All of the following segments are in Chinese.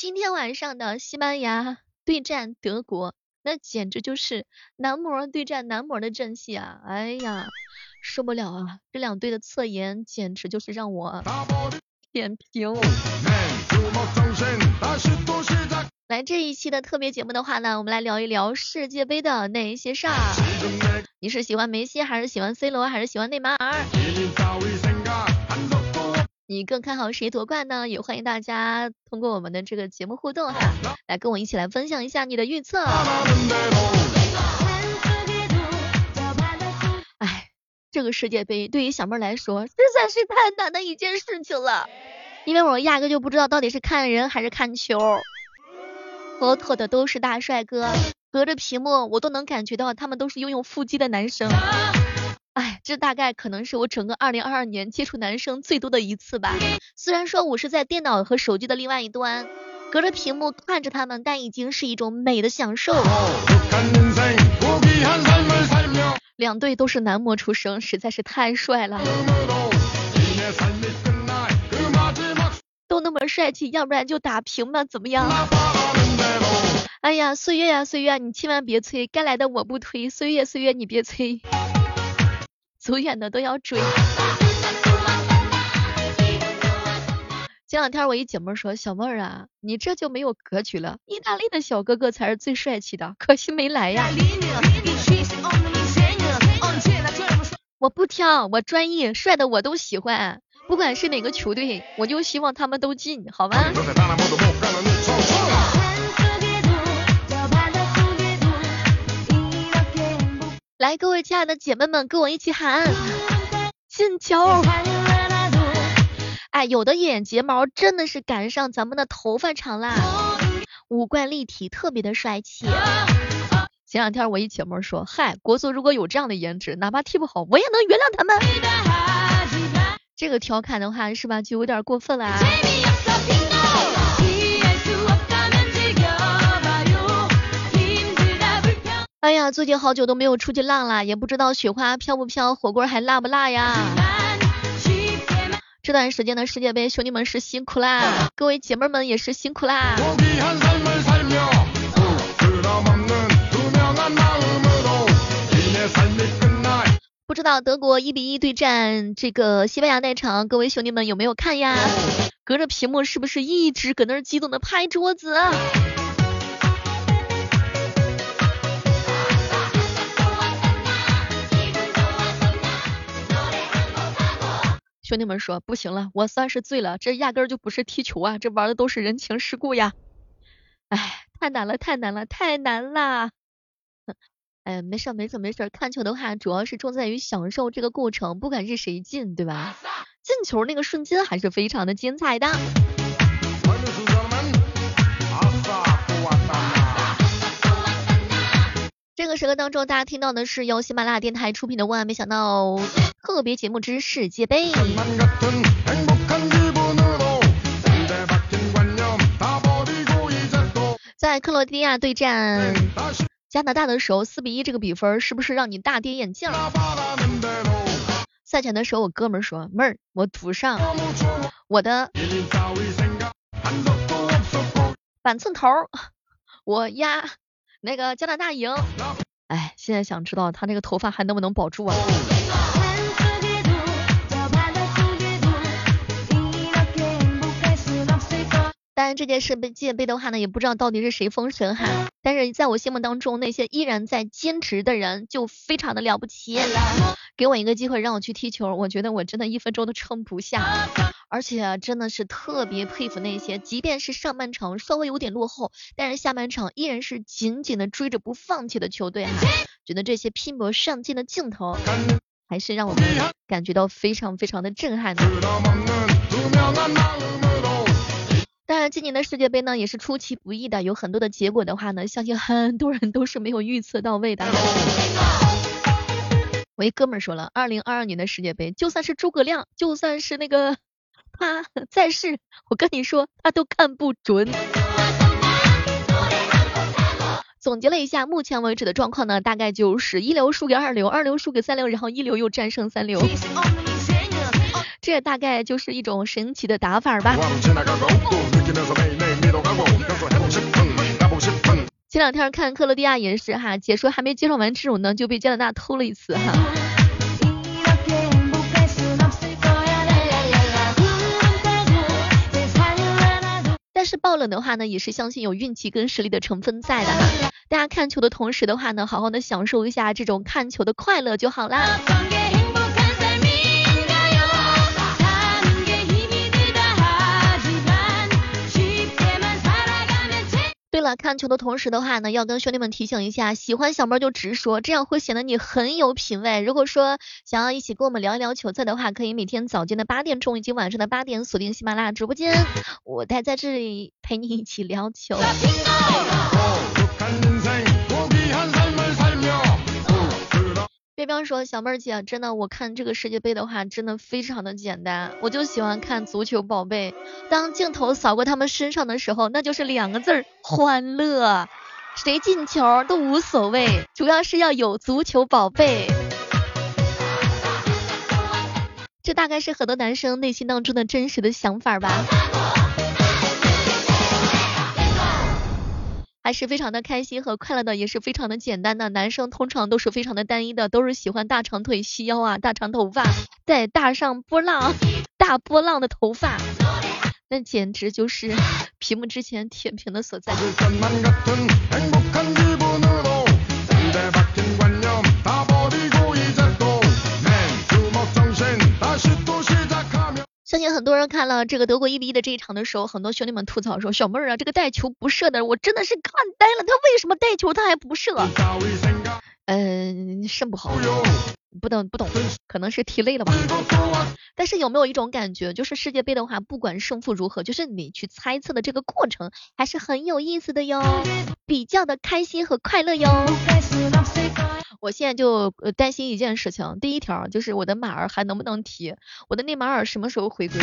今天晚上的西班牙对战德国，那简直就是男模对战男模的阵戏啊！哎呀，受不了啊！这两队的侧颜简直就是让我点评。来这一期的特别节目的话呢，我们来聊一聊世界杯的那些事儿。你是喜欢梅西，还是喜欢 C 罗，还是喜欢内马尔？你更看好谁夺冠呢？也欢迎大家通过我们的这个节目互动哈，来跟我一起来分享一下你的预测。哎，这个世界杯对于小妹来说实在是太难的一件事情了，因为我压根就不知道到底是看人还是看球。妥妥的都是大帅哥，隔着屏幕我都能感觉到他们都是拥有腹肌的男生。哎，这大概可能是我整个二零二二年接触男生最多的一次吧。虽然说我是在电脑和手机的另外一端，隔着屏幕看着他们，但已经是一种美的享受。两队都是男模出生，实在是太帅了。都那么帅气，要不然就打平吧，怎么样？哎呀，岁月呀岁月，你千万别催，该来的我不推，岁月岁月你别催。走远的都要追。前两天我一姐妹说，小妹儿啊，你这就没有格局了，意大利的小哥哥才是最帅气的，可惜没来呀。我不挑，我专一，帅的我都喜欢，不管是哪个球队，我就希望他们都进，好吗？来，各位亲爱的姐妹们，跟我一起喊进球！哎，有的眼睫毛真的是赶上咱们的头发长啦，五官立体，特别的帅气。前两天我一姐妹说，嗨，国足如果有这样的颜值，哪怕踢不好，我也能原谅他们。这个调侃的话是吧，就有点过分了啊。哎呀，最近好久都没有出去浪了，也不知道雪花飘不飘，火锅还辣不辣呀？这段时间的世界杯，兄弟们是辛苦啦，各位姐妹们也是辛苦啦。不知道德国一比一对战这个西班牙那场，各位兄弟们有没有看呀？隔着屏幕是不是一直搁那激动的拍桌子？兄弟们说不行了，我算是醉了，这压根儿就不是踢球啊，这玩的都是人情世故呀。哎，太难了，太难了，太难了。哎，没事没事没事，看球的话主要是重在于享受这个过程，不管是谁进，对吧？进球那个瞬间还是非常的精彩的。这个时刻当中，大家听到的是由喜马拉雅电台出品的《万万没想到》特别节目之世界杯。在克罗地亚对战加拿大的时候，四比一这个比分是不是让你大跌眼镜？赛前的时候，我哥们说：“妹儿，我赌上我的板寸头，我压。”那个加拿大赢，哎，现在想知道他那个头发还能不能保住啊？当然这件事被界杯的话呢，也不知道到底是谁封神哈。但是在我心目当中，那些依然在坚持的人就非常的了不起。给我一个机会让我去踢球，我觉得我真的一分钟都撑不下。而且真的是特别佩服那些，即便是上半场稍微有点落后，但是下半场依然是紧紧的追着不放弃的球队哈。觉得这些拼搏上进的镜头，还是让我们感觉到非常非常的震撼的。当然，今年的世界杯呢也是出其不意的，有很多的结果的话呢，相信很多人都是没有预测到位的。我一哥们说了，二零二二年的世界杯，就算是诸葛亮，就算是那个 他在世，我跟你说，他都看不准。总结了一下，目前为止的状况呢，大概就是一流输给二流，二流输给三流，然后一流又战胜三流。这大概就是一种神奇的打法吧。前两天看克罗地亚也是哈，解说还没介绍完这种呢，就被加拿大偷了一次哈。但是爆冷的话呢，也是相信有运气跟实力的成分在的哈。大家看球的同时的话呢，好好的享受一下这种看球的快乐就好啦。对了，看球的同时的话呢，要跟兄弟们提醒一下，喜欢小妹就直说，这样会显得你很有品位。如果说想要一起跟我们聊一聊球赛的话，可以每天早间的八点钟以及晚上的八点锁定喜马拉雅直播间，我待在这里陪你一起聊球。别彪说，小妹儿姐，真的，我看这个世界杯的话，真的非常的简单，我就喜欢看足球宝贝。当镜头扫过他们身上的时候，那就是两个字儿，欢乐。谁进球都无所谓，主要是要有足球宝贝。这大概是很多男生内心当中的真实的想法吧。还是非常的开心和快乐的，也是非常的简单的。男生通常都是非常的单一的，都是喜欢大长腿、细腰啊、大长头发，再大上波浪、大波浪的头发，那简直就是屏幕之前舔屏的所在。相信很多人看了这个德国一比一的这一场的时候，很多兄弟们吐槽说：“小妹儿啊，这个带球不射的，我真的是看呆了，他为什么带球他还不射？”嗯，肾不好，不懂不懂，可能是踢累了吧。但是有没有一种感觉，就是世界杯的话，不管胜负如何，就是你去猜测的这个过程还是很有意思的哟，比较的开心和快乐哟。我现在就担心一件事情，第一条就是我的马儿还能不能踢，我的内马尔什么时候回归？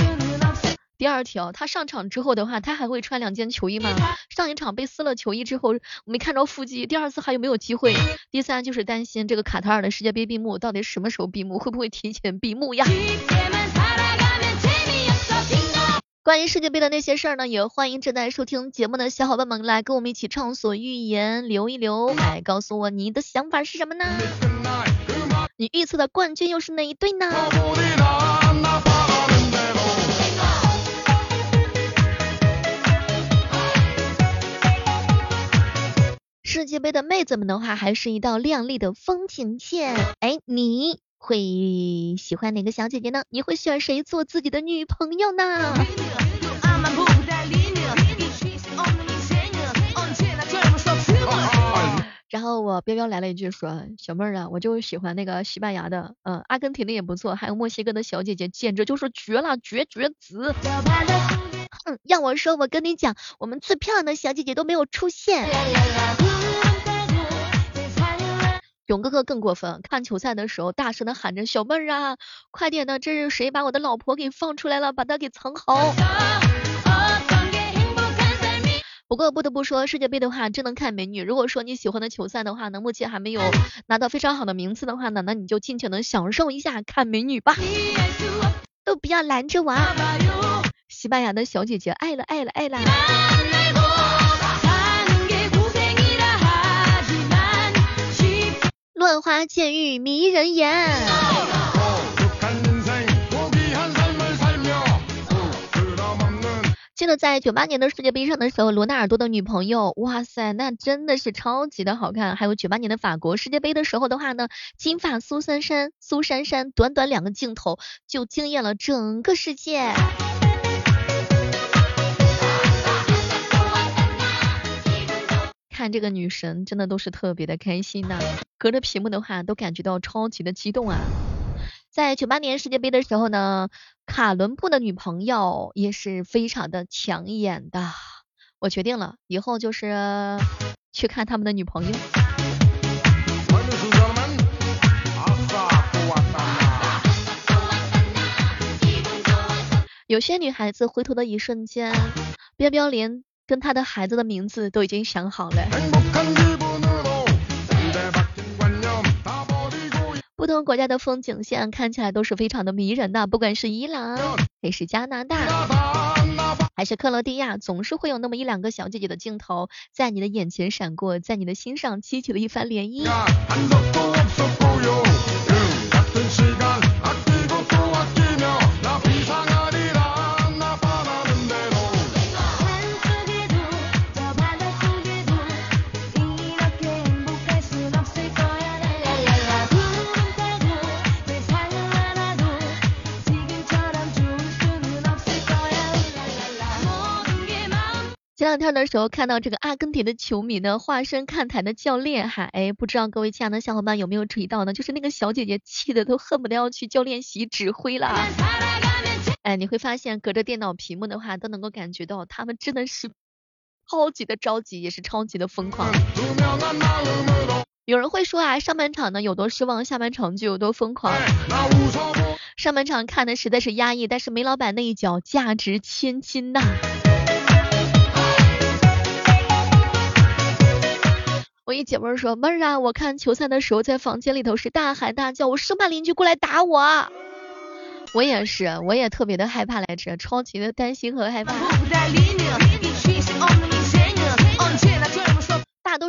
第二条，他上场之后的话，他还会穿两件球衣吗？上一场被撕了球衣之后，没看着腹肌，第二次还有没有机会？第三就是担心这个卡塔尔的世界杯闭幕到底什么时候闭幕，会不会提前闭幕呀？关于世界杯的那些事儿呢，也欢迎正在收听节目的小伙伴们来跟我们一起畅所欲言，留一留，来告诉我你的想法是什么呢？你预测的冠军又是哪一队呢？世界杯的妹子们的话，还是一道亮丽的风景线。哎，你。会喜欢哪个小姐姐呢？你会选谁做自己的女朋友呢？然后我彪彪来了一句说，小妹儿啊，我就喜欢那个西班牙的，嗯，阿根廷的也不错，还有墨西哥的小姐姐，简直就是绝了，绝绝子。哼，要我说，我跟你讲，我们最漂亮的小姐姐都没有出现。勇哥哥更过分，看球赛的时候大声的喊着：“小妹儿啊，快点的，这是谁把我的老婆给放出来了？把她给藏好。”不过不得不说，世界杯的话真能看美女。如果说你喜欢的球赛的话呢，目前还没有拿到非常好的名次的话呢，那你就尽情的享受一下看美女吧，都不要拦着我。西班牙的小姐姐，爱了爱了爱了。乱花渐欲迷人眼。记得在九八年的世界杯上的时候，罗纳尔多的女朋友，哇塞，那真的是超级的好看。还有九八年的法国世界杯的时候的话呢，金发苏珊珊，苏珊珊短短两个镜头就惊艳了整个世界。这个女神真的都是特别的开心呐，隔着屏幕的话都感觉到超级的激动啊。在九八年世界杯的时候呢，卡伦布的女朋友也是非常的抢眼的。我决定了，以后就是去看他们的女朋友。有些女孩子回头的一瞬间，彪彪连。跟他的孩子的名字都已经想好了。不同国家的风景线看起来都是非常的迷人的，不管是伊朗还是加拿大，还是克罗地亚，总是会有那么一两个小姐姐的镜头在你的眼前闪过，在你的心上激起了一番涟漪。前两天的时候看到这个阿根廷的球迷呢，化身看台的教练哈，哎，不知道各位亲爱的小伙伴有没有注意到呢？就是那个小姐姐气的都恨不得要去教练席指挥了。哎，你会发现隔着电脑屏幕的话，都能够感觉到他们真的是超级的着急，也是超级的疯狂。有人会说啊，上半场呢有多失望，下半场就有多疯狂。上半场看的实在是压抑，但是梅老板那一脚价值千金呐。我一姐妹说，妹儿啊，我看球赛的时候在房间里头是大喊大叫，我生怕邻居过来打我。我也是，我也特别的害怕来着，超级的担心和害怕。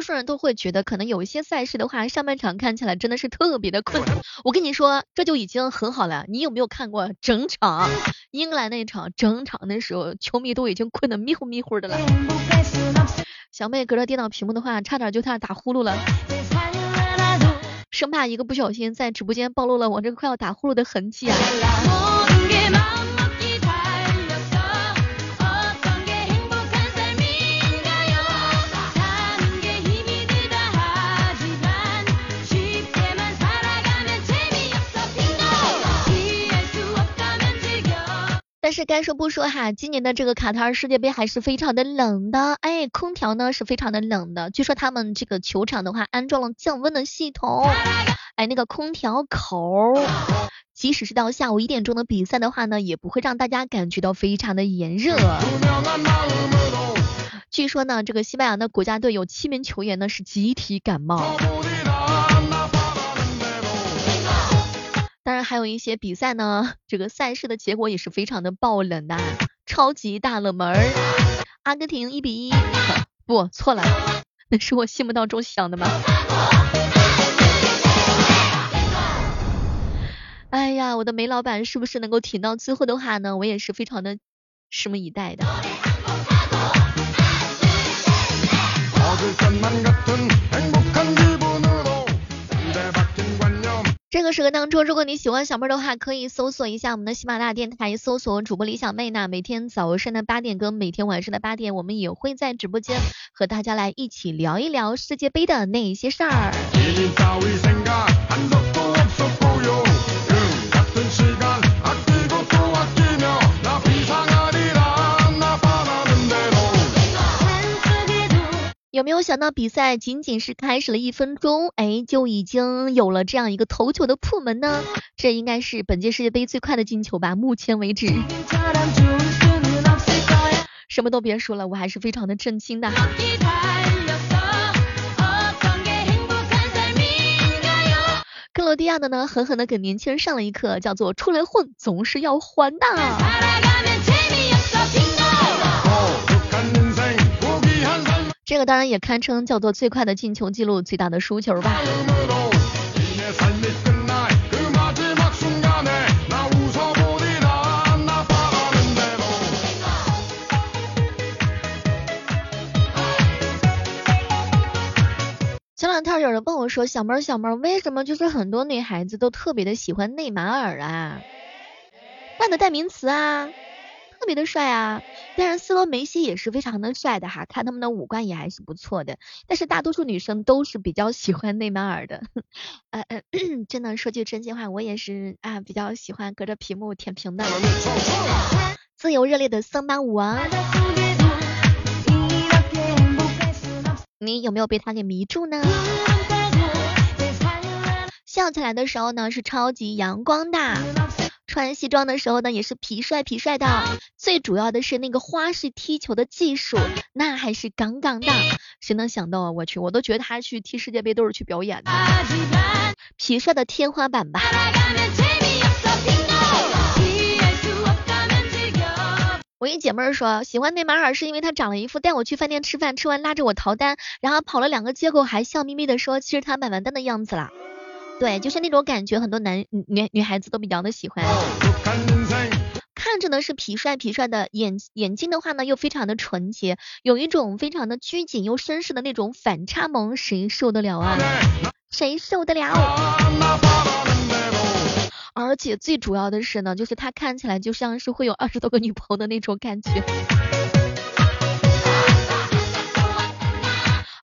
数人都会觉得，可能有一些赛事的话，上半场看起来真的是特别的困。我跟你说，这就已经很好了。你有没有看过整场英格兰那场整场的时候，球迷都已经困得迷糊迷糊的了。小妹隔着电脑屏幕的话，差点就差打呼噜了，生怕一个不小心在直播间暴露了我这个快要打呼噜的痕迹啊。但是该说不说哈，今年的这个卡塔尔世界杯还是非常的冷的，哎，空调呢是非常的冷的。据说他们这个球场的话安装了降温的系统，哎，那个空调口，即使是到下午一点钟的比赛的话呢，也不会让大家感觉到非常的炎热。据说呢，这个西班牙的国家队有七名球员呢是集体感冒。当然还有一些比赛呢，这个赛事的结果也是非常的爆冷的，超级大冷门。阿根廷一比一，不错了，那是我心目当中想的吗？哎呀，我的煤老板是不是能够挺到最后的话呢？我也是非常的拭目以待的。个时刻当中，如果你喜欢小妹的话，可以搜索一下我们的喜马拉雅电台，搜索主播李小妹呢。每天早上的八点跟每天晚上的八点，我们也会在直播间和大家来一起聊一聊世界杯的那些事儿。有没有想到比赛仅仅是开始了一分钟，哎，就已经有了这样一个头球的破门呢？这应该是本届世界杯最快的进球吧？目前为止，什么都别说了，我还是非常的震惊的。克罗地亚的呢，狠狠的给年轻人上了一课，叫做出来混总是要还的。这个当然也堪称叫做最快的进球记录，最大的输球吧。前两天有人问我说：“小妹儿，小妹儿，为什么就是很多女孩子都特别的喜欢内马尔啊？换的代名词啊，特别的帅啊。”当然，C 罗、梅西也是非常的帅的哈，看他们的五官也还是不错的。但是大多数女生都是比较喜欢内马尔的。呃呃，真的说句真心话，我也是啊，比较喜欢隔着屏幕舔屏的。自由热烈的桑巴舞啊！你有没有被他给迷住呢？笑起来的时候呢，是超级阳光的。穿西装的时候呢，也是痞帅痞帅的。最主要的是那个花式踢球的技术，那还是杠杠的。谁能想到啊？我去，我都觉得他去踢世界杯都是去表演的。痞帅的天花板吧。我一姐妹儿说喜欢内马尔是因为他长了一副带我去饭店吃饭，吃完拉着我逃单，然后跑了两个街口还笑眯眯的说其实他买完单的样子啦。对，就是那种感觉，很多男女女孩子都比较的喜欢。看着呢是痞帅痞帅的眼眼睛的话呢又非常的纯洁，有一种非常的拘谨又绅士的那种反差萌，谁受得了啊？谁受得了？而且最主要的是呢，就是他看起来就像是会有二十多个女朋友的那种感觉，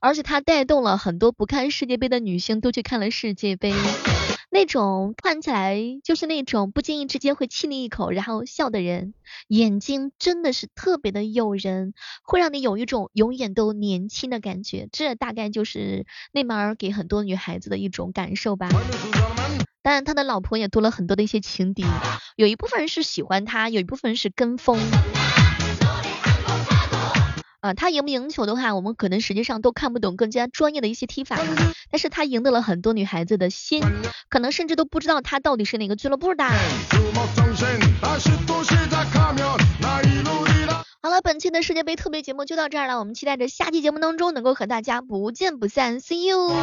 而且他带动了很多不看世界杯的女性都去看了世界杯，那种看起来就是那种不经意之间会亲你一口然后笑的人，眼睛真的是特别的诱人，会让你有一种永远都年轻的感觉，这大概就是内马尔给很多女孩子的一种感受吧。当然，他的老婆也多了很多的一些情敌，有一部分人是喜欢他，有一部分人是跟风。啊，他赢不赢球的话，我们可能实际上都看不懂更加专业的一些踢法，但是他赢得了很多女孩子的心，可能甚至都不知道他到底是哪个俱乐部的。好了，本期的世界杯特别节目就到这儿了，我们期待着下期节目当中能够和大家不见不散，See you。